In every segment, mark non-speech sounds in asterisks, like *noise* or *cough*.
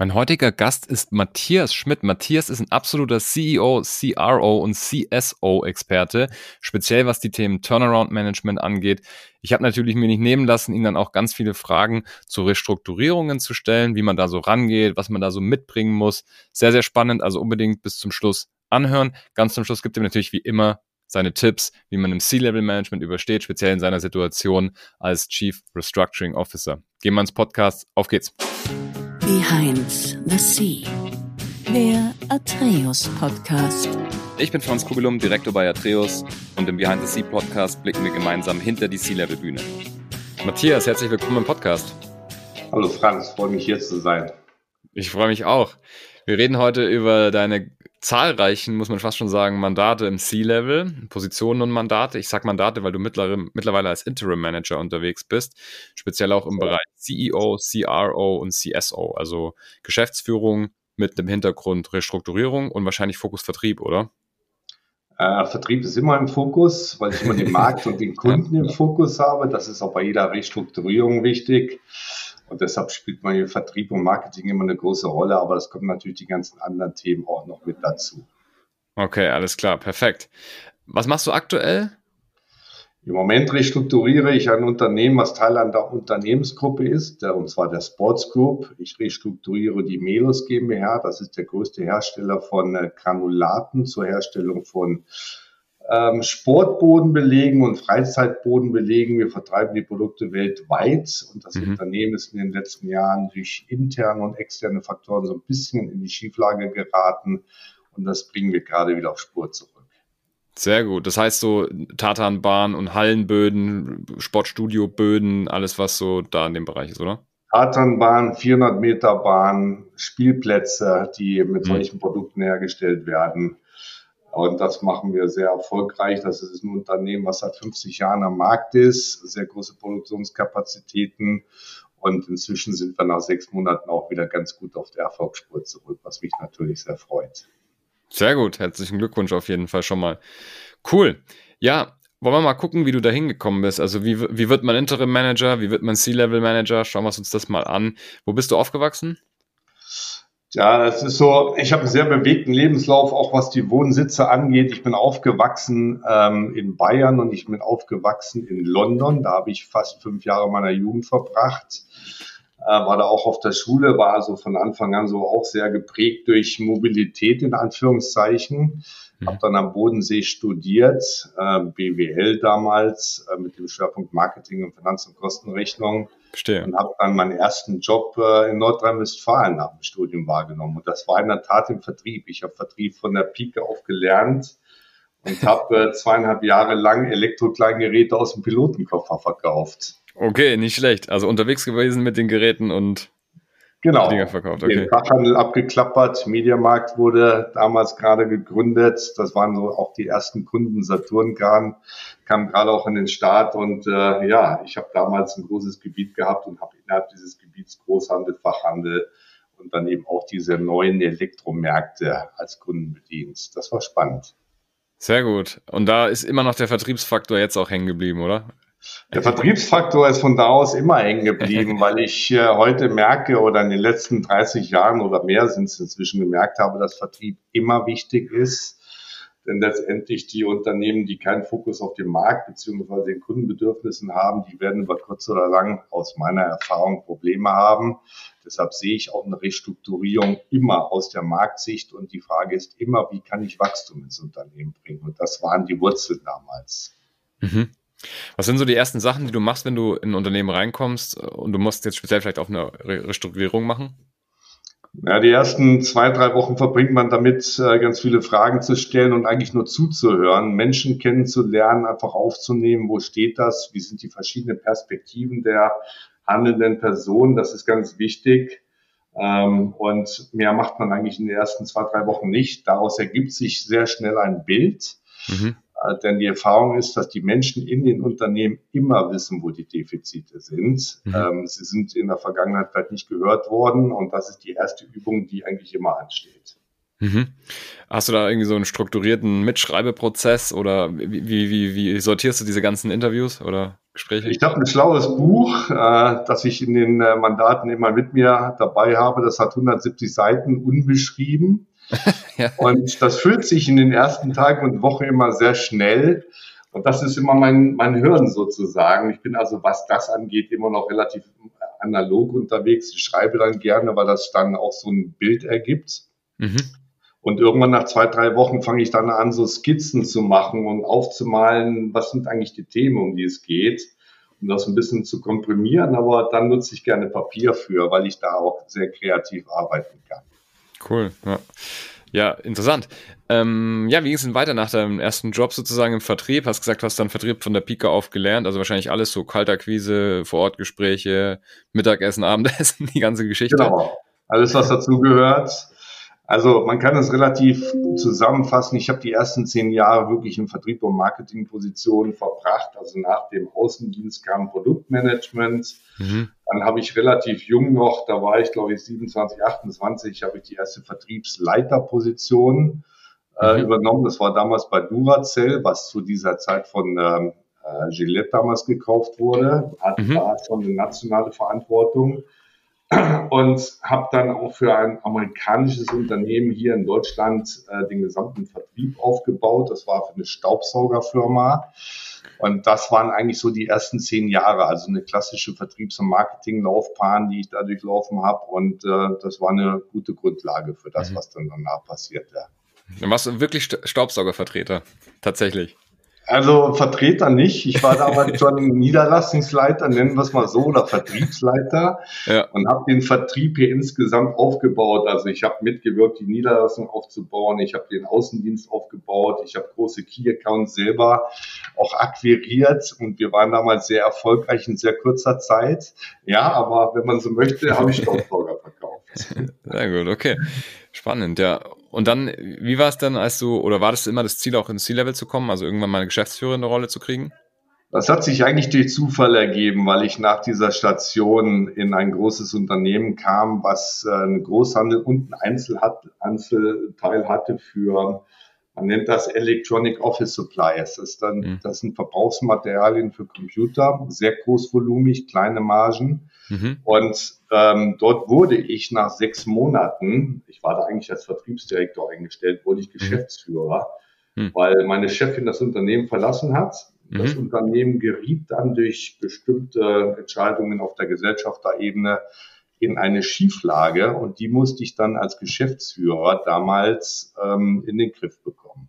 Mein heutiger Gast ist Matthias Schmidt. Matthias ist ein absoluter CEO, CRO und CSO-Experte, speziell was die Themen Turnaround-Management angeht. Ich habe natürlich mir nicht nehmen lassen, ihm dann auch ganz viele Fragen zu Restrukturierungen zu stellen, wie man da so rangeht, was man da so mitbringen muss. Sehr, sehr spannend, also unbedingt bis zum Schluss anhören. Ganz zum Schluss gibt er natürlich wie immer seine Tipps, wie man im C-Level-Management übersteht, speziell in seiner Situation als Chief Restructuring Officer. Gehen wir ins Podcast. Auf geht's. Behind the Sea, der Atreus Podcast. Ich bin Franz Kugelum, Direktor bei Atreus und im Behind the Sea Podcast blicken wir gemeinsam hinter die Sea-Level-Bühne. Matthias, herzlich willkommen im Podcast. Hallo Franz, freue mich hier zu sein. Ich freue mich auch. Wir reden heute über deine zahlreichen, muss man fast schon sagen, Mandate im C-Level, Positionen und Mandate. Ich sage Mandate, weil du mittlerweile als Interim Manager unterwegs bist, speziell auch im Bereich CEO, CRO und CSO, also Geschäftsführung mit dem Hintergrund Restrukturierung und wahrscheinlich Fokus Vertrieb, oder? Äh, Vertrieb ist immer im Fokus, weil ich immer den *laughs* Markt und den Kunden im Fokus habe. Das ist auch bei jeder Restrukturierung wichtig. Und deshalb spielt man hier Vertrieb und Marketing immer eine große Rolle, aber es kommen natürlich die ganzen anderen Themen auch noch mit dazu. Okay, alles klar, perfekt. Was machst du aktuell? Im Moment restrukturiere ich ein Unternehmen, was Teil einer Unternehmensgruppe ist, und zwar der Sports Group. Ich restrukturiere die Melos GmbH. Das ist der größte Hersteller von äh, Granulaten zur Herstellung von Sportbodenbelegen und Freizeitbodenbelegen. Wir vertreiben die Produkte weltweit und das mhm. Unternehmen ist in den letzten Jahren durch interne und externe Faktoren so ein bisschen in die Schieflage geraten und das bringen wir gerade wieder auf Spur zurück. Sehr gut. Das heißt so Tatanbahn und Hallenböden, Sportstudioböden, alles was so da in dem Bereich ist, oder? Tatanbahn, 400 Meter Bahn, Spielplätze, die mit mhm. solchen Produkten hergestellt werden. Und das machen wir sehr erfolgreich. Das ist ein Unternehmen, was seit 50 Jahren am Markt ist, sehr große Produktionskapazitäten. Und inzwischen sind wir nach sechs Monaten auch wieder ganz gut auf der Erfolgsspur zurück, was mich natürlich sehr freut. Sehr gut. Herzlichen Glückwunsch auf jeden Fall schon mal. Cool. Ja, wollen wir mal gucken, wie du da hingekommen bist. Also wie, wie wird man Interim Manager? Wie wird man C-Level Manager? Schauen wir uns das mal an. Wo bist du aufgewachsen? Ja, es ist so, ich habe einen sehr bewegten Lebenslauf, auch was die Wohnsitze angeht. Ich bin aufgewachsen ähm, in Bayern und ich bin aufgewachsen in London. Da habe ich fast fünf Jahre meiner Jugend verbracht. Äh, war da auch auf der Schule, war also von Anfang an so auch sehr geprägt durch Mobilität in Anführungszeichen. Mhm. Habe dann am Bodensee studiert, äh, BWL damals, äh, mit dem Schwerpunkt Marketing und Finanz- und Kostenrechnung Verstehe. Und habe dann meinen ersten Job äh, in Nordrhein-Westfalen nach dem Studium wahrgenommen. Und das war in der Tat im Vertrieb. Ich habe Vertrieb von der Pike auf gelernt und habe äh, zweieinhalb Jahre lang Elektrokleingeräte aus dem Pilotenkoffer verkauft. Okay, nicht schlecht. Also unterwegs gewesen mit den Geräten und Genau. Dinger verkauft. Okay. Den Fachhandel abgeklappert. Mediamarkt wurde damals gerade gegründet. Das waren so auch die ersten Kunden. Saturn kam, kam gerade auch in den Start. Und äh, ja, ich habe damals ein großes Gebiet gehabt und habe innerhalb dieses Gebiets Großhandel, Fachhandel und dann eben auch diese neuen Elektromärkte als Kunden bedient. Das war spannend. Sehr gut. Und da ist immer noch der Vertriebsfaktor jetzt auch hängen geblieben, oder? Der Vertriebsfaktor ist von da aus immer hängen geblieben, *laughs* weil ich äh, heute merke oder in den letzten 30 Jahren oder mehr sind es inzwischen gemerkt habe, dass Vertrieb immer wichtig ist. Denn letztendlich die Unternehmen, die keinen Fokus auf den Markt beziehungsweise den Kundenbedürfnissen haben, die werden über kurz oder lang aus meiner Erfahrung Probleme haben. Deshalb sehe ich auch eine Restrukturierung immer aus der Marktsicht und die Frage ist immer, wie kann ich Wachstum ins Unternehmen bringen? Und das waren die Wurzeln damals. Mhm. Was sind so die ersten Sachen, die du machst, wenn du in ein Unternehmen reinkommst und du musst jetzt speziell vielleicht auch eine Restrukturierung machen? Ja, die ersten zwei, drei Wochen verbringt man damit, äh, ganz viele Fragen zu stellen und eigentlich nur zuzuhören, Menschen kennenzulernen, einfach aufzunehmen, wo steht das, wie sind die verschiedenen Perspektiven der handelnden Personen, das ist ganz wichtig. Ähm, und mehr macht man eigentlich in den ersten zwei, drei Wochen nicht. Daraus ergibt sich sehr schnell ein Bild. Mhm. Äh, denn die Erfahrung ist, dass die Menschen in den Unternehmen immer wissen, wo die Defizite sind. Mhm. Ähm, sie sind in der Vergangenheit vielleicht nicht gehört worden und das ist die erste Übung, die eigentlich immer ansteht. Mhm. Hast du da irgendwie so einen strukturierten Mitschreibeprozess oder wie, wie, wie, sortierst du diese ganzen Interviews oder Gespräche? Ich habe ein schlaues Buch, äh, das ich in den äh, Mandaten immer mit mir dabei habe. Das hat 170 Seiten unbeschrieben. *laughs* ja. Und das füllt sich in den ersten Tagen und Wochen immer sehr schnell. Und das ist immer mein, mein Hirn sozusagen. Ich bin also, was das angeht, immer noch relativ analog unterwegs. Ich schreibe dann gerne, weil das dann auch so ein Bild ergibt. Mhm. Und irgendwann nach zwei, drei Wochen fange ich dann an, so Skizzen zu machen und aufzumalen, was sind eigentlich die Themen, um die es geht, um das ein bisschen zu komprimieren. Aber dann nutze ich gerne Papier für, weil ich da auch sehr kreativ arbeiten kann. Cool. Ja. Ja, interessant. Ähm, ja, wie ging es denn weiter nach deinem ersten Job sozusagen im Vertrieb? Hast gesagt, du hast dann Vertrieb von der Pika auf gelernt, also wahrscheinlich alles so Kaltakquise, Vorortgespräche, Mittagessen, *laughs* Abendessen, die ganze Geschichte. Genau, alles was dazugehört. Also man kann es relativ zusammenfassen. Ich habe die ersten zehn Jahre wirklich in Vertrieb und Marketingpositionen verbracht. Also nach dem Außendienst kam Produktmanagement. Mhm. Dann habe ich relativ jung noch, da war ich glaube ich 27, 28, habe ich die erste Vertriebsleiterposition äh, mhm. übernommen. Das war damals bei Duracell, was zu dieser Zeit von ähm, äh, Gillette damals gekauft wurde. Hat mhm. da schon eine nationale Verantwortung und habe dann auch für ein amerikanisches Unternehmen hier in Deutschland äh, den gesamten Vertrieb aufgebaut. Das war für eine Staubsaugerfirma. Und das waren eigentlich so die ersten zehn Jahre, also eine klassische Vertriebs- und Marketinglaufbahn, die ich da durchlaufen habe. Und äh, das war eine gute Grundlage für das, mhm. was dann danach passiert. Ja. Dann warst du wirklich Staubsaugervertreter, tatsächlich. Also Vertreter nicht. Ich war damals *laughs* schon Niederlassungsleiter, nennen wir es mal so, oder Vertriebsleiter ja. und habe den Vertrieb hier insgesamt aufgebaut. Also ich habe mitgewirkt, die Niederlassung aufzubauen. Ich habe den Außendienst aufgebaut. Ich habe große Key-Accounts selber auch akquiriert und wir waren damals sehr erfolgreich in sehr kurzer Zeit. Ja, aber wenn man so möchte, habe ich Staubsauger verkauft. *laughs* Sehr gut, okay. Spannend, ja. Und dann, wie war es dann, als du, oder war das immer das Ziel, auch ins C-Level zu kommen, also irgendwann mal eine geschäftsführende Rolle zu kriegen? Das hat sich eigentlich durch Zufall ergeben, weil ich nach dieser Station in ein großes Unternehmen kam, was äh, einen Großhandel und einen Einzelteil hatte für, man nennt das Electronic Office Supplies. Das, dann, mhm. das sind Verbrauchsmaterialien für Computer, sehr großvolumig, kleine Margen. Mhm. Und ähm, dort wurde ich nach sechs Monaten, ich war da eigentlich als Vertriebsdirektor eingestellt, wurde ich mhm. Geschäftsführer, mhm. weil meine Chefin das Unternehmen verlassen hat. Das mhm. Unternehmen geriet dann durch bestimmte Entscheidungen auf der Gesellschafterebene in eine Schieflage und die musste ich dann als Geschäftsführer damals ähm, in den Griff bekommen.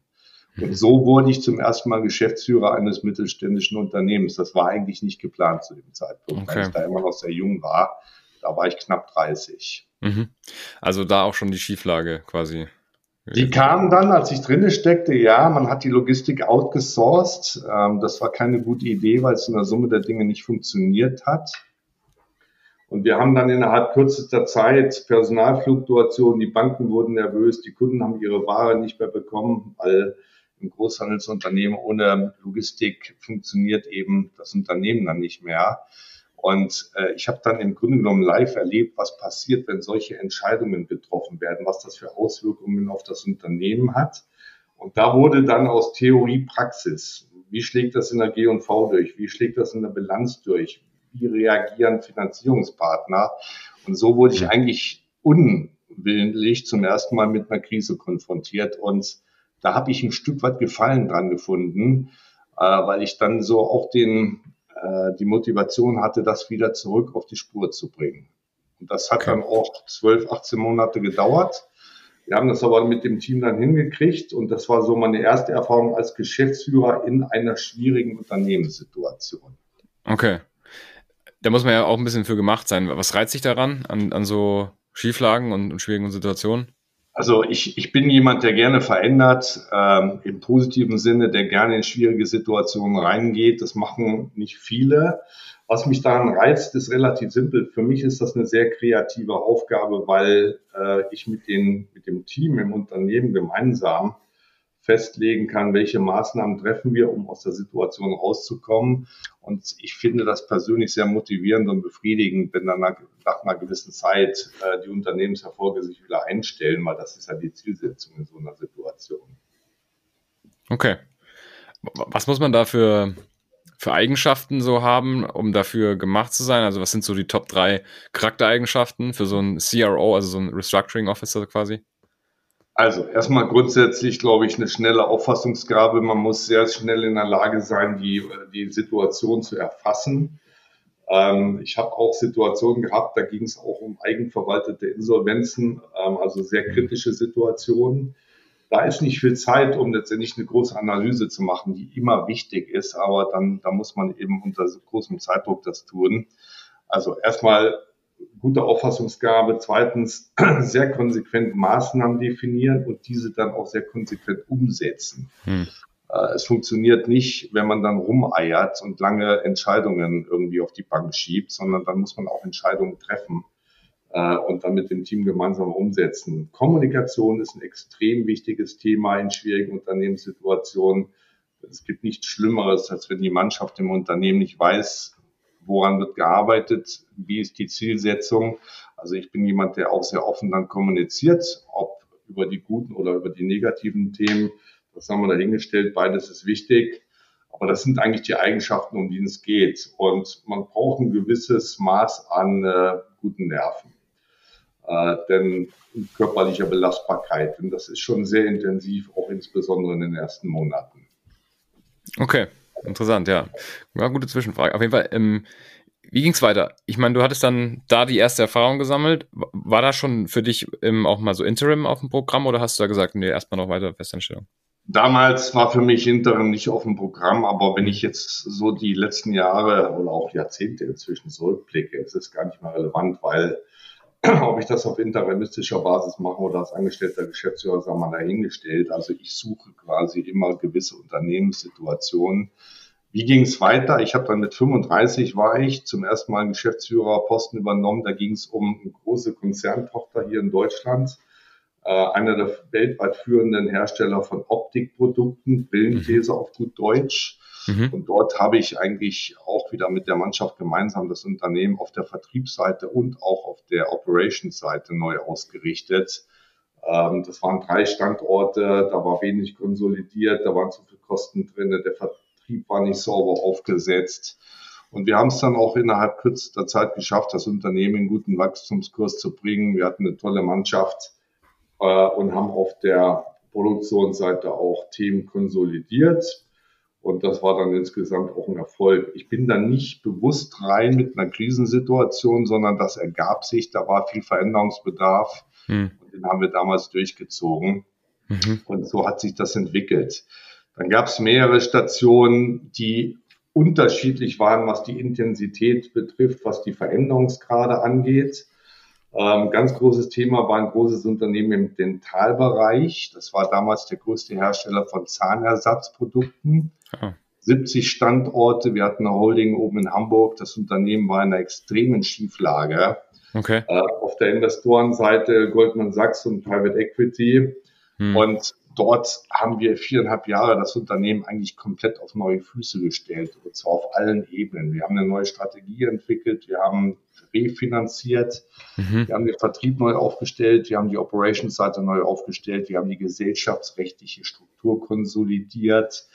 So wurde ich zum ersten Mal Geschäftsführer eines mittelständischen Unternehmens. Das war eigentlich nicht geplant zu dem Zeitpunkt, okay. weil ich da immer noch sehr jung war. Da war ich knapp 30. Mhm. Also da auch schon die Schieflage quasi. Die kam dann, als ich drinne steckte, ja, man hat die Logistik outgesourced. Ähm, das war keine gute Idee, weil es in der Summe der Dinge nicht funktioniert hat. Und wir haben dann innerhalb kürzester Zeit Personalfluktuation, die Banken wurden nervös, die Kunden haben ihre Ware nicht mehr bekommen, weil im Großhandelsunternehmen ohne Logistik funktioniert eben das Unternehmen dann nicht mehr. Und äh, ich habe dann im Grunde genommen live erlebt, was passiert, wenn solche Entscheidungen getroffen werden, was das für Auswirkungen auf das Unternehmen hat. Und da wurde dann aus Theorie Praxis. Wie schlägt das in der G&V durch? Wie schlägt das in der Bilanz durch? Wie reagieren Finanzierungspartner? Und so wurde ich eigentlich unwillentlich zum ersten Mal mit einer Krise konfrontiert. Und da habe ich ein Stück weit Gefallen dran gefunden, äh, weil ich dann so auch den äh, die Motivation hatte, das wieder zurück auf die Spur zu bringen. Und das hat okay. dann auch 12, 18 Monate gedauert. Wir haben das aber mit dem Team dann hingekriegt und das war so meine erste Erfahrung als Geschäftsführer in einer schwierigen Unternehmenssituation. Okay. Da muss man ja auch ein bisschen für gemacht sein. Was reizt sich daran, an, an so Schieflagen und, und schwierigen Situationen? Also ich, ich bin jemand, der gerne verändert, ähm, im positiven Sinne, der gerne in schwierige Situationen reingeht. Das machen nicht viele. Was mich daran reizt, ist relativ simpel. Für mich ist das eine sehr kreative Aufgabe, weil äh, ich mit, den, mit dem Team im Unternehmen gemeinsam festlegen kann, welche Maßnahmen treffen wir, um aus der Situation rauszukommen. Und ich finde das persönlich sehr motivierend und befriedigend, wenn dann nach, einer gewissen Zeit äh, die Unternehmenserfolge sich wieder einstellen, weil das ist ja die Zielsetzung in so einer Situation. Okay. Was muss man da für, für Eigenschaften so haben, um dafür gemacht zu sein? Also was sind so die Top drei Charaktereigenschaften für so einen CRO, also so einen Restructuring Officer quasi? Also erstmal grundsätzlich, glaube ich, eine schnelle Auffassungsgabe. Man muss sehr schnell in der Lage sein, die, die Situation zu erfassen. Ähm, ich habe auch Situationen gehabt, da ging es auch um eigenverwaltete Insolvenzen, ähm, also sehr kritische Situationen. Da ist nicht viel Zeit, um letztendlich eine große Analyse zu machen, die immer wichtig ist, aber dann da muss man eben unter großem Zeitdruck das tun. Also erstmal gute Auffassungsgabe, zweitens *clears throat* sehr konsequent Maßnahmen definieren und diese dann auch sehr konsequent umsetzen. Hm. Äh, es funktioniert nicht, wenn man dann rumeiert und lange Entscheidungen irgendwie auf die Bank schiebt, sondern dann muss man auch Entscheidungen treffen äh, und dann mit dem Team gemeinsam umsetzen. Kommunikation ist ein extrem wichtiges Thema in schwierigen Unternehmenssituationen. Es gibt nichts Schlimmeres, als wenn die Mannschaft im Unternehmen nicht weiß, woran wird gearbeitet, wie ist die Zielsetzung. Also ich bin jemand, der auch sehr offen dann kommuniziert, ob über die guten oder über die negativen Themen. Das haben wir dahingestellt. Beides ist wichtig. Aber das sind eigentlich die Eigenschaften, um die es geht. Und man braucht ein gewisses Maß an äh, guten Nerven äh, denn körperlicher Belastbarkeit. Und das ist schon sehr intensiv, auch insbesondere in den ersten Monaten. Okay, interessant, ja. Ja, gute Zwischenfrage. Auf jeden Fall, ähm, wie ging es weiter? Ich meine, du hattest dann da die erste Erfahrung gesammelt. War da schon für dich ähm, auch mal so Interim auf dem Programm oder hast du da gesagt, nee, erstmal noch weiter Festanstellung? Damals war für mich Interim nicht auf dem Programm, aber wenn ich jetzt so die letzten Jahre oder auch Jahrzehnte inzwischen zurückblicke, ist es gar nicht mehr relevant, weil *clears throat* ob ich das auf interimistischer Basis mache oder als angestellter Geschäftsführer, sagen wir mal dahingestellt. Also ich suche quasi immer gewisse Unternehmenssituationen. Wie ging es weiter? Ich habe dann mit 35 war ich zum ersten Mal Geschäftsführerposten übernommen. Da ging es um eine große Konzerntochter hier in Deutschland, äh, einer der weltweit führenden Hersteller von Optikprodukten, Brillengläser mhm. auf gut Deutsch. Mhm. Und dort habe ich eigentlich auch wieder mit der Mannschaft gemeinsam das Unternehmen auf der Vertriebsseite und auch auf der Operations-Seite neu ausgerichtet. Ähm, das waren drei Standorte, da war wenig konsolidiert, da waren zu viele Kosten drin, der Vertrieb war nicht sauber aufgesetzt. Und wir haben es dann auch innerhalb kürzester Zeit geschafft, das Unternehmen in guten Wachstumskurs zu bringen. Wir hatten eine tolle Mannschaft äh, und haben auf der Produktionsseite auch Themen konsolidiert. Und das war dann insgesamt auch ein Erfolg. Ich bin dann nicht bewusst rein mit einer Krisensituation, sondern das ergab sich. Da war viel Veränderungsbedarf. Hm. Und den haben wir damals durchgezogen. Mhm. Und so hat sich das entwickelt. Dann gab es mehrere Stationen, die unterschiedlich waren, was die Intensität betrifft, was die Veränderungsgrade angeht. Ähm, ganz großes Thema war ein großes Unternehmen im Dentalbereich. Das war damals der größte Hersteller von Zahnersatzprodukten. Ah. 70 Standorte. Wir hatten eine Holding oben in Hamburg. Das Unternehmen war in einer extremen Schieflage. Okay. Äh, auf der Investorenseite Goldman Sachs und Private Equity. Hm. Und dort haben wir viereinhalb Jahre das Unternehmen eigentlich komplett auf neue Füße gestellt. Und zwar auf allen Ebenen. Wir haben eine neue Strategie entwickelt. Wir haben refinanziert. Mhm. Wir haben den Vertrieb neu aufgestellt. Wir haben die Operations-Seite neu aufgestellt. Wir haben die gesellschaftsrechtliche Struktur konsolidiert.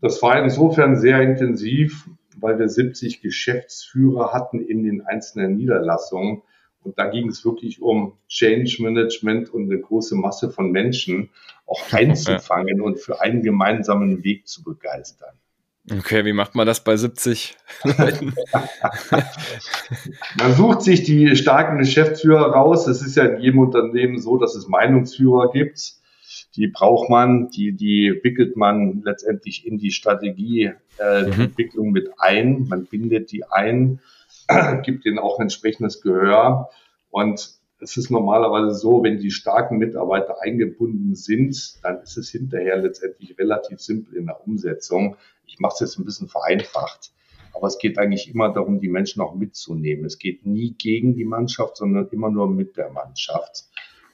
Das war insofern sehr intensiv, weil wir 70 Geschäftsführer hatten in den einzelnen Niederlassungen. Und da ging es wirklich um Change Management und eine große Masse von Menschen auch einzufangen und für einen gemeinsamen Weg zu begeistern. Okay, wie macht man das bei 70 Leuten? *laughs* man sucht sich die starken Geschäftsführer raus. Es ist ja in jedem Unternehmen so, dass es Meinungsführer gibt. Die braucht man, die, die wickelt man letztendlich in die Strategie äh, mhm. Mit ein. Man bindet die ein, *clears throat* gibt ihnen auch entsprechendes Gehör. Und es ist normalerweise so, wenn die starken Mitarbeiter eingebunden sind, dann ist es hinterher letztendlich relativ simpel in der Umsetzung. Ich mache es jetzt ein bisschen vereinfacht. Aber es geht eigentlich immer darum, die Menschen auch mitzunehmen. Es geht nie gegen die Mannschaft, sondern immer nur mit der Mannschaft.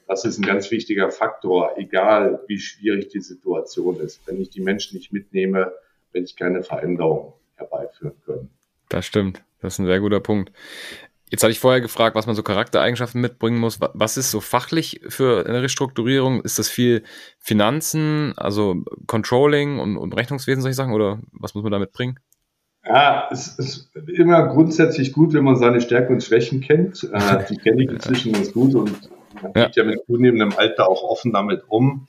Das ist ein ganz wichtiger Faktor, egal wie schwierig die Situation ist. Wenn ich die Menschen nicht mitnehme, werde ich keine Veränderung herbeiführen können. Das stimmt. Das ist ein sehr guter Punkt. Jetzt hatte ich vorher gefragt, was man so Charaktereigenschaften mitbringen muss. Was ist so fachlich für eine Restrukturierung? Ist das viel Finanzen, also Controlling und, und Rechnungswesen, soll ich sagen, oder was muss man da mitbringen? Ja, es ist immer grundsätzlich gut, wenn man seine Stärken und Schwächen kennt. Äh, die kenne ich inzwischen ganz gut und man geht ja. ja mit zunehmendem Alter auch offen damit um.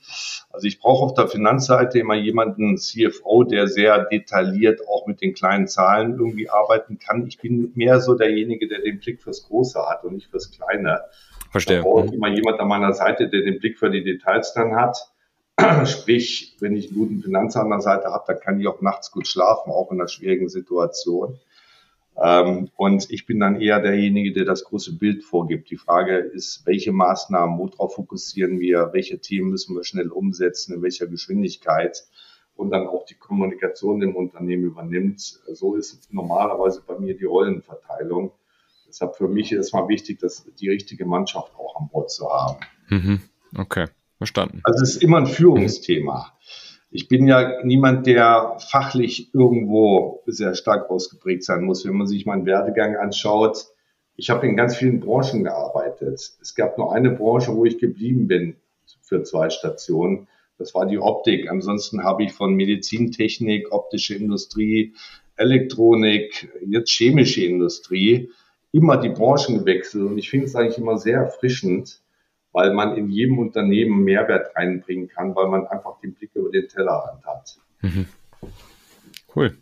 Also ich brauche auf der Finanzseite immer jemanden, CFO, der sehr detailliert auch mit den kleinen Zahlen irgendwie arbeiten kann. Ich bin mehr so derjenige, der den Blick fürs Große hat und nicht fürs Kleine. Verstehe. Da brauche ich immer jemand an meiner Seite, der den Blick für die Details dann hat. *clears throat* Sprich, wenn ich einen guten Finanzer an der Seite habe, dann kann ich auch nachts gut schlafen, auch in einer schwierigen Situation. Ähm, und ich bin dann eher derjenige, der das große Bild vorgibt. Die Frage ist, welche Maßnahmen, worauf fokussieren wir, welche Themen müssen wir schnell umsetzen, in welcher Geschwindigkeit und dann auch die Kommunikation im Unternehmen übernimmt. So ist normalerweise bei mir die Rollenverteilung. Deshalb für mich ist es mal wichtig, dass die richtige Mannschaft auch an Bord zu haben. Mhm. Okay. Verstanden. Also es ist immer ein Führungsthema. Ich bin ja niemand, der fachlich irgendwo sehr stark ausgeprägt sein muss. Wenn man sich meinen Werdegang anschaut, ich habe in ganz vielen Branchen gearbeitet. Es gab nur eine Branche, wo ich geblieben bin für zwei Stationen. Das war die Optik. Ansonsten habe ich von Medizintechnik, optische Industrie, Elektronik, jetzt chemische Industrie immer die Branchen gewechselt. Und ich finde es eigentlich immer sehr erfrischend, weil man in jedem Unternehmen Mehrwert reinbringen kann, weil man einfach den Blick über den Tellerrand hat. Mhm. Cool.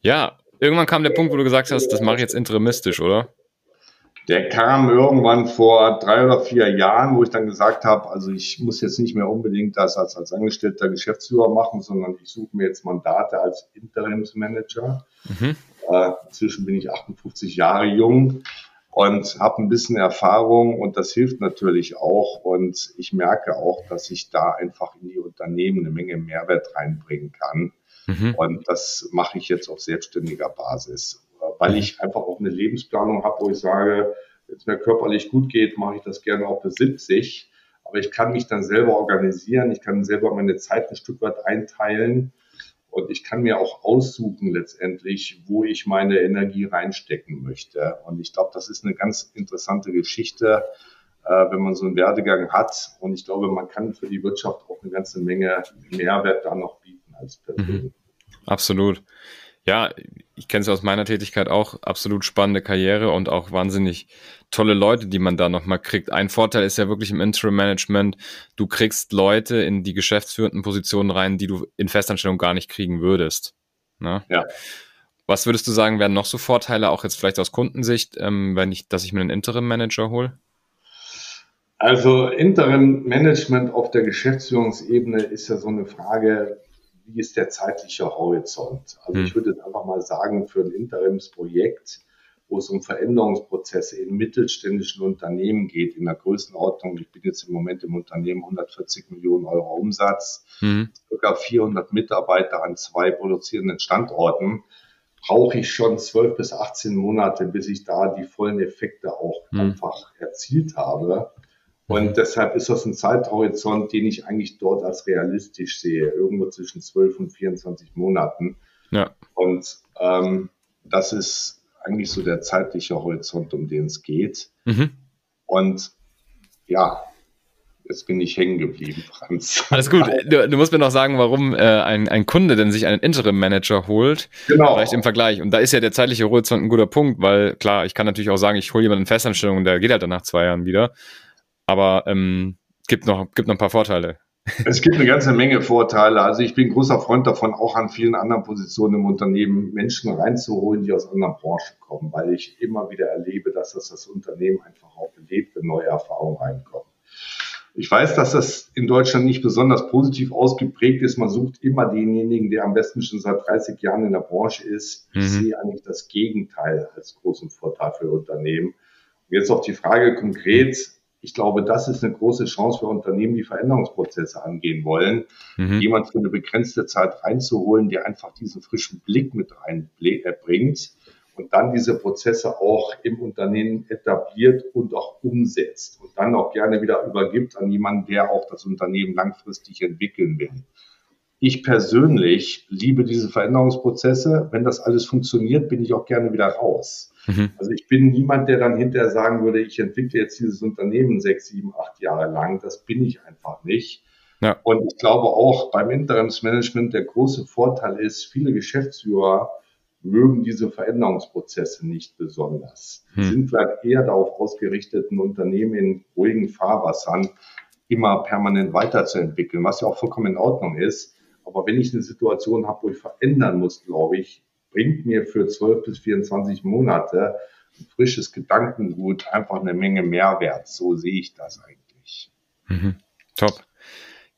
Ja, irgendwann kam der Punkt, wo du gesagt hast, das mache ich jetzt interimistisch, oder? Der kam irgendwann vor drei oder vier Jahren, wo ich dann gesagt habe, also ich muss jetzt nicht mehr unbedingt das als, als angestellter Geschäftsführer machen, sondern ich suche mir jetzt Mandate als Interimsmanager. Mhm. Äh, inzwischen bin ich 58 Jahre jung und habe ein bisschen Erfahrung und das hilft natürlich auch. Und ich merke auch, dass ich da einfach in die Unternehmen eine Menge Mehrwert reinbringen kann. Mhm. Und das mache ich jetzt auf selbstständiger Basis, weil ich einfach auch eine Lebensplanung habe, wo ich sage, wenn es mir körperlich gut geht, mache ich das gerne auch bis 70. Aber ich kann mich dann selber organisieren, ich kann selber meine Zeit ein Stück weit einteilen und ich kann mir auch aussuchen letztendlich, wo ich meine Energie reinstecken möchte. Und ich glaube, das ist eine ganz interessante Geschichte, äh, wenn man so einen Werdegang hat. Und ich glaube, man kann für die Wirtschaft auch eine ganze Menge Mehrwert da noch bieten als Person. Mhm. Absolut ja, ich kenne es aus meiner Tätigkeit auch, absolut spannende Karriere und auch wahnsinnig tolle Leute, die man da nochmal kriegt. Ein Vorteil ist ja wirklich im Interim-Management, du kriegst Leute in die geschäftsführenden Positionen rein, die du in Festanstellung gar nicht kriegen würdest. Ne? Ja. Was würdest du sagen, wären noch so Vorteile, auch jetzt vielleicht aus Kundensicht, ähm, wenn ich, dass ich mir einen Interim-Manager hole? Also Interim-Management auf der Geschäftsführungsebene ist ja so eine Frage, wie ist der zeitliche Horizont? Also hm. ich würde einfach mal sagen, für ein Interimsprojekt, wo es um Veränderungsprozesse in mittelständischen Unternehmen geht, in der Größenordnung, ich bin jetzt im Moment im Unternehmen 140 Millionen Euro Umsatz, hm. ca. 400 Mitarbeiter an zwei produzierenden Standorten, brauche ich schon 12 bis 18 Monate, bis ich da die vollen Effekte auch hm. einfach erzielt habe. Und mhm. deshalb ist das ein Zeithorizont, den ich eigentlich dort als realistisch sehe, irgendwo zwischen 12 und 24 Monaten. Ja. Und ähm, das ist eigentlich so der zeitliche Horizont, um den es geht. Mhm. Und ja, jetzt bin ich hängen geblieben, *laughs* Franz. Alles gut. Du, du musst mir noch sagen, warum äh, ein, ein Kunde denn sich einen Interim-Manager holt. Genau. Vielleicht im Vergleich. Und da ist ja der zeitliche Horizont ein guter Punkt, weil klar, ich kann natürlich auch sagen, ich hole jemanden in Festanstellung und der geht halt dann nach zwei Jahren wieder. Aber ähm, gibt noch gibt noch ein paar Vorteile. Es gibt eine ganze Menge Vorteile. Also ich bin großer Freund davon, auch an vielen anderen Positionen im Unternehmen Menschen reinzuholen, die aus anderen Branchen kommen, weil ich immer wieder erlebe, dass das das Unternehmen einfach auch belebt, wenn neue Erfahrungen reinkommen. Ich weiß, dass das in Deutschland nicht besonders positiv ausgeprägt ist. Man sucht immer denjenigen, der am besten schon seit 30 Jahren in der Branche ist. Ich mhm. sehe eigentlich das Gegenteil als großen Vorteil für Unternehmen. jetzt auf die Frage konkret, ich glaube, das ist eine große Chance für Unternehmen, die Veränderungsprozesse angehen wollen, mhm. jemand für eine begrenzte Zeit reinzuholen, der einfach diesen frischen Blick mit reinbringt und dann diese Prozesse auch im Unternehmen etabliert und auch umsetzt und dann auch gerne wieder übergibt an jemanden, der auch das Unternehmen langfristig entwickeln will. Ich persönlich liebe diese Veränderungsprozesse. Wenn das alles funktioniert, bin ich auch gerne wieder raus. Mhm. Also ich bin niemand, der dann hinterher sagen würde, ich entwickle jetzt dieses Unternehmen sechs, sieben, acht Jahre lang. Das bin ich einfach nicht. Ja. Und ich glaube auch beim Interimsmanagement der große Vorteil ist, viele Geschäftsführer mögen diese Veränderungsprozesse nicht besonders. Hm. Sind vielleicht eher darauf ausgerichtet, ein Unternehmen in ruhigen Fahrwassern immer permanent weiterzuentwickeln, was ja auch vollkommen in Ordnung ist. Aber wenn ich eine Situation habe, wo ich verändern muss, glaube ich, bringt mir für 12 bis 24 Monate frisches Gedankengut einfach eine Menge Mehrwert. So sehe ich das eigentlich. Mhm. Top.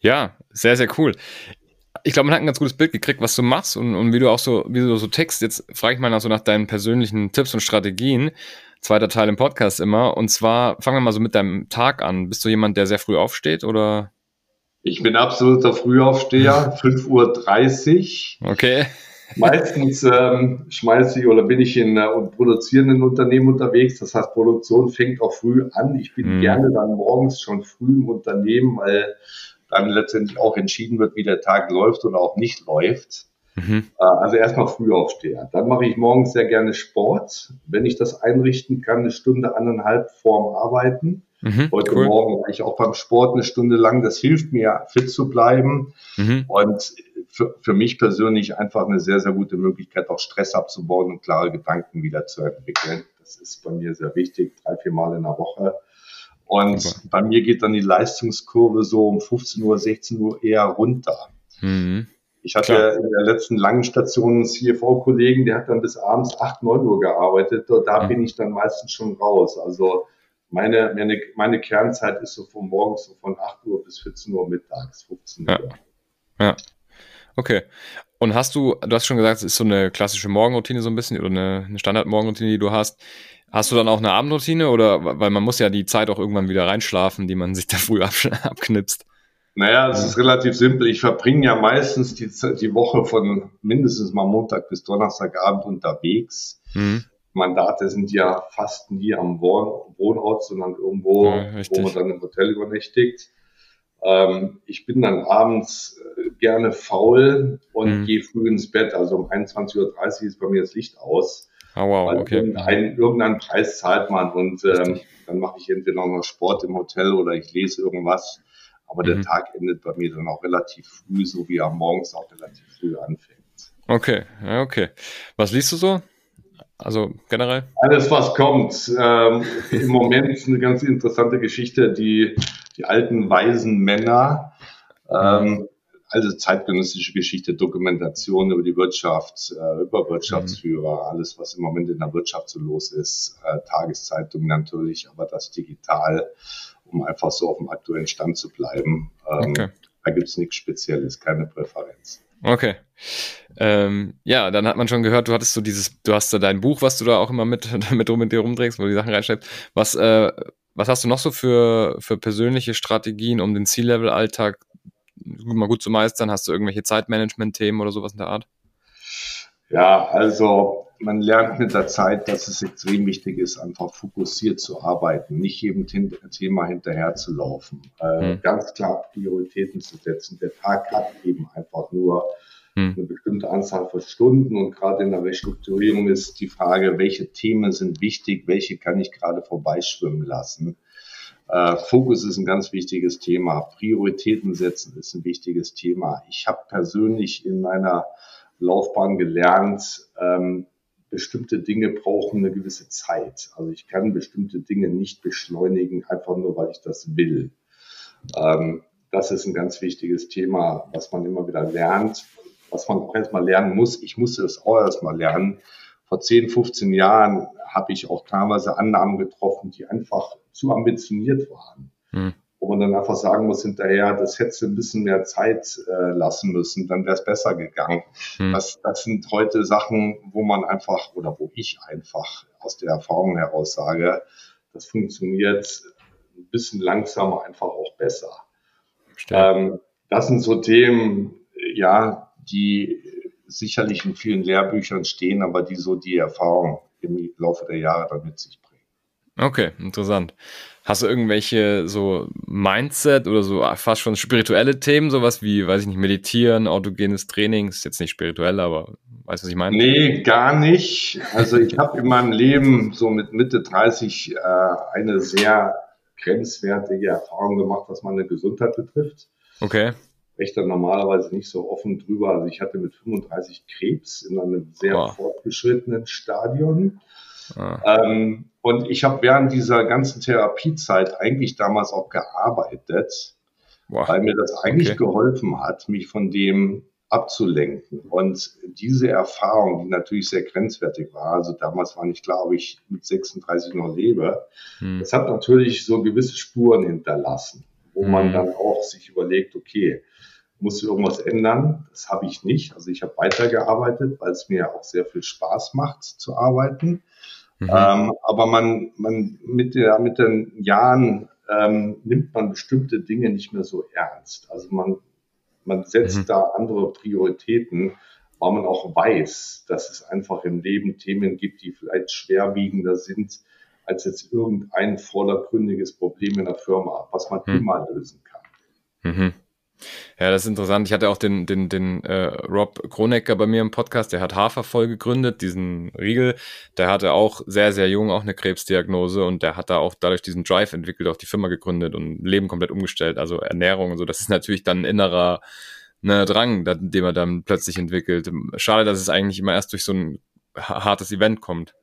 Ja, sehr, sehr cool. Ich glaube, man hat ein ganz gutes Bild gekriegt, was du machst und, und wie du auch so, wie du so text. Jetzt frage ich mal nach so nach deinen persönlichen Tipps und Strategien. Zweiter Teil im Podcast immer. Und zwar fangen wir mal so mit deinem Tag an. Bist du jemand, der sehr früh aufsteht oder? Ich bin absoluter Frühaufsteher, 5.30 Uhr. Okay. Meistens ähm, schmeiße ich oder bin ich in äh, produzierenden Unternehmen unterwegs. Das heißt, Produktion fängt auch früh an. Ich bin mhm. gerne dann morgens schon früh im Unternehmen, weil dann letztendlich auch entschieden wird, wie der Tag läuft oder auch nicht läuft. Mhm. Äh, also erstmal früh aufstehen. Dann mache ich morgens sehr gerne Sport. Wenn ich das einrichten kann, eine Stunde, anderthalb vorm Arbeiten. Mhm, Heute cool. Morgen war ich auch beim Sport eine Stunde lang. Das hilft mir, fit zu bleiben. Mhm. Und für, für mich persönlich einfach eine sehr, sehr gute Möglichkeit, auch Stress abzubauen und klare Gedanken wieder zu entwickeln. Das ist bei mir sehr wichtig, drei, vier Mal in der Woche. Und Super. bei mir geht dann die Leistungskurve so um 15 Uhr, 16 Uhr eher runter. Mhm. Ich hatte Klar. in der letzten langen Station einen CFO-Kollegen, der hat dann bis abends 8, 9 Uhr gearbeitet. Und da mhm. bin ich dann meistens schon raus. Also meine, meine, meine Kernzeit ist so von morgens so von 8 Uhr bis 14 Uhr mittags, 15 Uhr. Ja. ja. Okay. Und hast du, du hast schon gesagt, es ist so eine klassische Morgenroutine so ein bisschen oder eine, eine Standardmorgenroutine, die du hast. Hast du dann auch eine Abendroutine oder, weil man muss ja die Zeit auch irgendwann wieder reinschlafen, die man sich da früh *laughs* abknipst? Naja, es ist relativ simpel. Ich verbringe ja meistens die, die Woche von mindestens mal Montag bis Donnerstagabend unterwegs. Mhm. Mandate sind ja fast nie am Wohnort, sondern irgendwo, ja, wo man dann im Hotel übernächtigt. Ähm, ich bin dann abends äh, gerne faul und mhm. gehe früh ins Bett. Also um 21.30 Uhr ist bei mir das Licht aus. Oh, wow, okay. Irgendein, irgendeinen Preis zahlt man und ähm, dann mache ich entweder noch Sport im Hotel oder ich lese irgendwas. Aber mhm. der Tag endet bei mir dann auch relativ früh, so wie er morgens auch relativ früh anfängt. Okay, okay. Was liest du so? Also generell? Alles, was kommt. Ähm, *laughs* Im Moment ist eine ganz interessante Geschichte, die, die alten weisen Männer. Ähm, also zeitgenössische Geschichte, Dokumentation über die Wirtschaft, äh, über Wirtschaftsführer, mhm. alles, was im Moment in der Wirtschaft so los ist, äh, Tageszeitung natürlich, aber das digital, um einfach so auf dem aktuellen Stand zu bleiben. Ähm, okay. Da gibt's nichts Spezielles, keine Präferenz. Okay. Ähm, ja, dann hat man schon gehört, du hattest so dieses, du hast da dein Buch, was du da auch immer mit, *laughs* mit rum mit dir rumträgst, wo du die Sachen reinschreibst. Was, äh, was hast du noch so für, für persönliche Strategien, um den C-Level-Alltag mal gut zu meistern? Hast du irgendwelche Zeitmanagement-Themen oder sowas in der Art? Ja, also man lernt mit der Zeit, dass es extrem wichtig ist, einfach fokussiert zu arbeiten, nicht jedem Thema hinterher zu laufen, äh, mhm. ganz klar Prioritäten zu setzen. Der Tag hat eben einfach nur mhm. eine bestimmte Anzahl von Stunden und gerade in der Restrukturierung ist die Frage, welche Themen sind wichtig, welche kann ich gerade vorbeischwimmen lassen. Äh, Fokus ist ein ganz wichtiges Thema. Prioritäten setzen ist ein wichtiges Thema. Ich habe persönlich in meiner Laufbahn gelernt, ähm, bestimmte Dinge brauchen eine gewisse Zeit. Also ich kann bestimmte Dinge nicht beschleunigen, einfach nur, weil ich das will. Ähm, das ist ein ganz wichtiges Thema, was man immer wieder lernt, was man auch erstmal lernen muss. Ich musste es auch erstmal lernen. Vor 10, 15 Jahren habe ich auch teilweise Annahmen getroffen, die einfach zu ambitioniert waren. Hm. Wo man dann einfach sagen muss hinterher, das hätte ein bisschen mehr Zeit äh, lassen müssen, dann wäre es besser gegangen. Hm. Das, das sind heute Sachen, wo man einfach oder wo ich einfach aus der Erfahrung heraus sage, das funktioniert ein bisschen langsamer einfach auch besser. Ähm, das sind so Themen, ja, die sicherlich in vielen Lehrbüchern stehen, aber die so die Erfahrung im Laufe der Jahre dann mit sich. Okay, interessant. Hast du irgendwelche so Mindset oder so fast schon spirituelle Themen, sowas wie, weiß ich nicht, Meditieren, autogenes Training, ist jetzt nicht spirituell, aber weißt du, was ich meine? Nee, gar nicht. Also ich habe in meinem Leben so mit Mitte 30 äh, eine sehr grenzwertige Erfahrung gemacht, was meine Gesundheit betrifft. Okay. spreche da normalerweise nicht so offen drüber. Also ich hatte mit 35 Krebs in einem sehr wow. fortgeschrittenen Stadion. Ah. Ähm, und ich habe während dieser ganzen Therapiezeit eigentlich damals auch gearbeitet, wow. weil mir das eigentlich okay. geholfen hat, mich von dem abzulenken. Und diese Erfahrung, die natürlich sehr grenzwertig war, also damals war nicht klar, ob ich mit 36 noch lebe, hm. das hat natürlich so gewisse Spuren hinterlassen, wo hm. man dann auch sich überlegt, okay, muss irgendwas ändern? Das habe ich nicht. Also ich habe weitergearbeitet, weil es mir auch sehr viel Spaß macht zu arbeiten. Mhm. Ähm, aber man, man mit, der, mit den Jahren ähm, nimmt man bestimmte Dinge nicht mehr so ernst. Also man man setzt mhm. da andere Prioritäten, weil man auch weiß, dass es einfach im Leben Themen gibt, die vielleicht schwerwiegender sind als jetzt irgendein vordergründiges Problem in der Firma, was man mhm. immer lösen kann. Ja, das ist interessant. Ich hatte auch den, den, den äh, Rob Kronecker bei mir im Podcast, der hat Hafer voll gegründet, diesen Riegel. Der hatte auch sehr, sehr jung auch eine Krebsdiagnose und der hat da auch dadurch diesen Drive entwickelt, auch die Firma gegründet und Leben komplett umgestellt, also Ernährung und so. Das ist natürlich dann ein innerer ne, Drang, den man dann plötzlich entwickelt. Schade, dass es eigentlich immer erst durch so ein hartes Event kommt.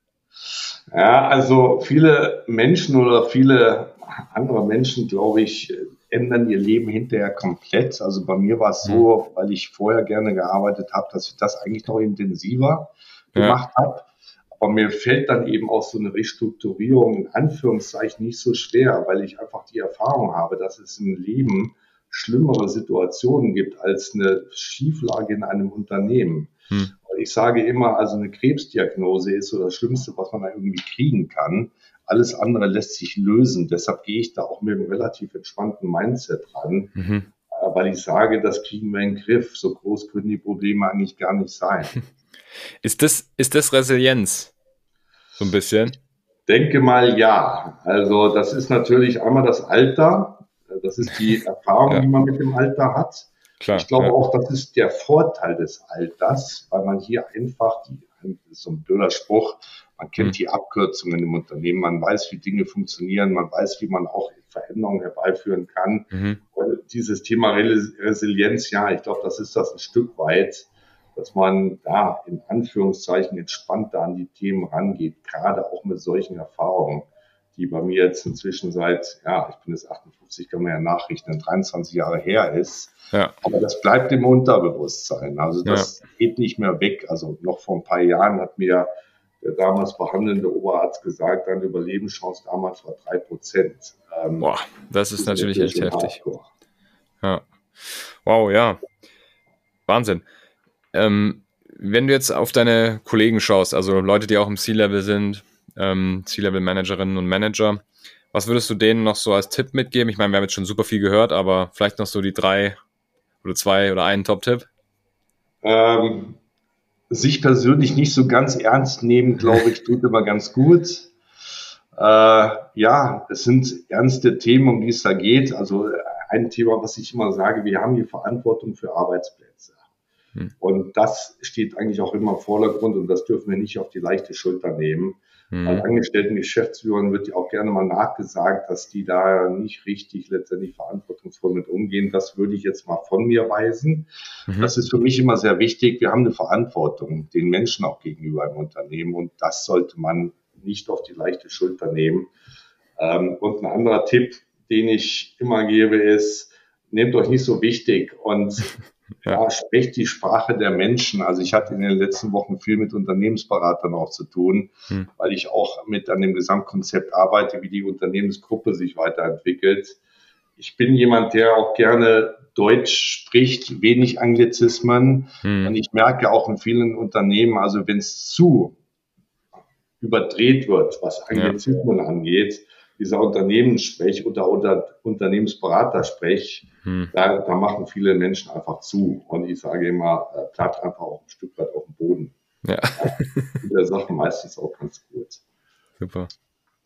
Ja, also viele Menschen oder viele andere Menschen, glaube ich, ändern ihr Leben hinterher komplett. Also bei mir war es so, mhm. weil ich vorher gerne gearbeitet habe, dass ich das eigentlich noch intensiver ja. gemacht habe. Aber mir fällt dann eben auch so eine Restrukturierung in Anführungszeichen nicht so schwer, weil ich einfach die Erfahrung habe, dass es im Leben schlimmere Situationen gibt als eine Schieflage in einem Unternehmen. Hm. Ich sage immer, also eine Krebsdiagnose ist so das Schlimmste, was man da irgendwie kriegen kann. Alles andere lässt sich lösen. Deshalb gehe ich da auch mit einem relativ entspannten Mindset ran, mhm. Äh, weil ich sage, das kriegen wir in den Griff. So groß können die Probleme eigentlich gar nicht sein. *laughs* Ist das, ist das Resilienz? So ein bisschen? Denke mal ja. Also das ist natürlich einmal das Alter. Das ist die *laughs* Erfahrung, ja. die man mit dem Alter hat. Klar, ich glaube ja. auch, das ist der Vorteil des Alters, weil man hier einfach, die, so ein blöder Spruch, man kennt mhm. die Abkürzungen im Unternehmen, man weiß, wie Dinge funktionieren, man weiß, wie man auch Veränderungen herbeiführen kann. Mhm. Dieses Thema Resilienz, ja, ich glaube, das ist das ein Stück weit, dass man da in Anführungszeichen entspannter an die Themen rangeht, gerade auch mit solchen Erfahrungen, die bei mir jetzt inzwischen seit, ja, ich bin jetzt 58, kann man ja nachrichten, 23 Jahre her ist. Ja. Aber das bleibt im Unterbewusstsein. Also das ja. geht nicht mehr weg. Also noch vor ein paar Jahren hat mir der damals behandelnde Oberarzt gesagt, deine Überlebenschance damals war drei Prozent. Ähm, Boah, das ist, ist natürlich echt heftig. Ja. Wow, ja. Wahnsinn. Ähm, wenn du jetzt auf deine Kollegen schaust, also Leute, die auch im C-Level sind, ähm, C-Level-Managerinnen und Manager, was würdest du denen noch so als Tipp mitgeben? Ich meine, wir haben jetzt schon super viel gehört, aber vielleicht noch so die drei oder zwei oder einen Top-Tipp? Ähm, sich persönlich nicht so ganz ernst nehmen, glaube ich, tut immer ganz gut. Äh, ja, es sind ernste Themen, um die es da geht. Also ein Thema, was ich immer sage, wir haben die Verantwortung für Arbeitsplätze. Hm. Und das steht eigentlich auch immer im Vordergrund und das dürfen wir nicht auf die leichte Schulter nehmen. Mhm. Bei angestellten Geschäftsführern wird ja auch gerne mal nachgesagt, dass die da nicht richtig letztendlich verantwortungsvoll mit umgehen. Das würde ich jetzt mal von mir weisen. Mhm. Das ist für mich immer sehr wichtig. Wir haben eine Verantwortung den Menschen auch gegenüber im Unternehmen und das sollte man nicht auf die leichte Schulter nehmen. Ähm, und ein anderer Tipp, den ich immer gebe, ist, nehmt euch nicht so wichtig und *laughs* ja, spricht die Sprache der Menschen. Also ich hatte in den letzten Wochen viel mit Unternehmensberatern auch zu tun, hm. weil ich auch mit an dem Gesamtkonzept arbeite, wie die Unternehmensgruppe sich weiterentwickelt. Ich bin jemand, der auch gerne Deutsch spricht, wenig Anglizismen. Hm. Und ich merke auch in vielen Unternehmen, also wenn es zu überdreht wird, was Anglizismen ja. angeht, dieser Unternehmenssprech oder, oder Unternehmensberatersprech, hm. da, da machen viele Menschen einfach zu. Und ich sage immer, äh, bleibt einfach auch ein Stück weit auf dem Boden. Ja. *laughs* Der Sache meistens auch ganz gut. Super.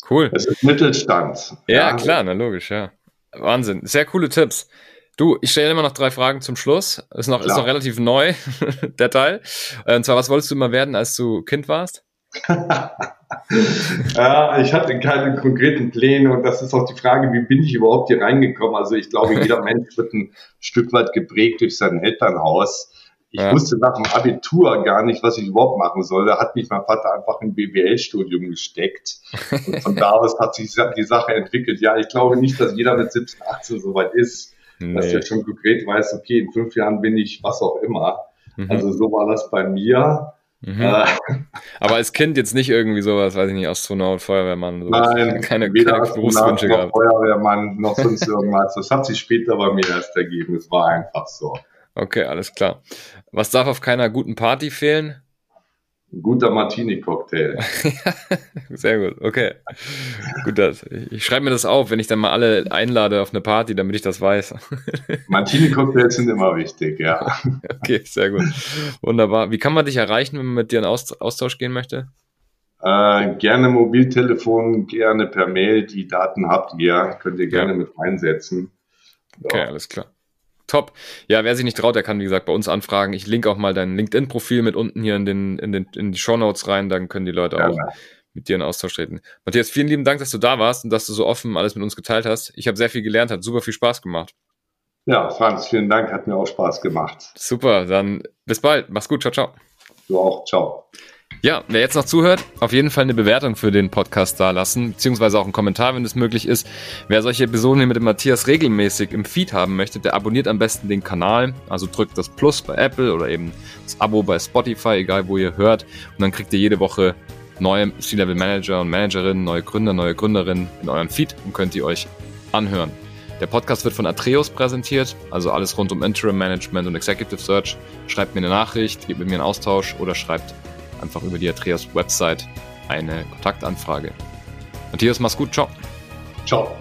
Cool. Es ist Mittelstand. Ja, ja, klar, na logisch, ja. Wahnsinn. Sehr coole Tipps. Du, ich stelle immer noch drei Fragen zum Schluss. Ist noch, ist noch relativ neu, *laughs* der Teil. Und zwar, was wolltest du immer werden, als du Kind warst? *laughs* ja, ich hatte keine konkreten Pläne und das ist auch die Frage, wie bin ich überhaupt hier reingekommen? Also ich glaube, jeder *laughs* Mensch wird ein Stück weit geprägt durch sein Elternhaus. Ich ja. wusste nach dem Abitur gar nicht, was ich überhaupt machen soll. Da hat mich mein Vater einfach im BWL-Studium gesteckt. Und von *laughs* da aus hat sich die Sache entwickelt. Ja, ich glaube nicht, dass jeder mit 17, 18 soweit ist, nee. dass er schon konkret weiß, okay, in fünf Jahren bin ich was auch immer. Mhm. Also so war das bei mir. Mhm. Äh, *laughs* Aber als Kind jetzt nicht irgendwie sowas, weiß ich nicht, Astronaut, Feuerwehrmann, sowas. Nein, keine, weder keine Berufswünsche gehabt. Feuerwehrmann noch sonst irgendwas. Das hat sich später bei mir erst ergeben. Es war einfach so. Okay, alles klar. Was darf auf keiner guten Party fehlen? Ein guter Martini-Cocktail. *laughs* Sehr gut, okay. Gut, das. Ich schreibe mir das auf, wenn ich dann mal alle einlade auf eine Party, damit ich das weiß. *laughs* Martini-Cocktails sind immer wichtig, ja. Okay, sehr gut. Wunderbar. Wie kann man dich erreichen, wenn man mit dir in Austausch gehen möchte? Äh, gerne Mobiltelefon, gerne per Mail. Die Daten habt ihr, könnt ihr gerne ja. mit einsetzen. Okay, alles klar. Top. Ja, wer sich nicht traut, der kann, wie gesagt, bei uns anfragen. Ich link auch mal dein LinkedIn-Profil mit unten hier in, den, in, den, in die Show Notes rein, dann können die Leute ja, auch ja. mit dir in Austausch treten. Matthias, vielen lieben Dank, dass du da warst und dass du so offen alles mit uns geteilt hast. Ich habe sehr viel gelernt, hat super viel Spaß gemacht. Ja, Franz, vielen Dank, hat mir auch Spaß gemacht. Super, dann bis bald. Mach's gut, ciao, ciao. Du auch, ciao. Ja, wer jetzt noch zuhört, auf jeden Fall eine Bewertung für den Podcast da lassen, beziehungsweise auch einen Kommentar, wenn es möglich ist. Wer solche Episoden hier mit dem Matthias regelmäßig im Feed haben möchte, der abonniert am besten den Kanal, also drückt das Plus bei Apple oder eben das Abo bei Spotify, egal wo ihr hört, und dann kriegt ihr jede Woche neue C-Level Manager und Managerinnen, neue Gründer, neue Gründerinnen in euren Feed und könnt ihr euch anhören. Der Podcast wird von Atreus präsentiert, also alles rund um Interim Management und Executive Search. Schreibt mir eine Nachricht, gebt mit mir einen Austausch oder schreibt einfach über die Atreus Website eine Kontaktanfrage. Matthias, mach's gut. Ciao. Ciao.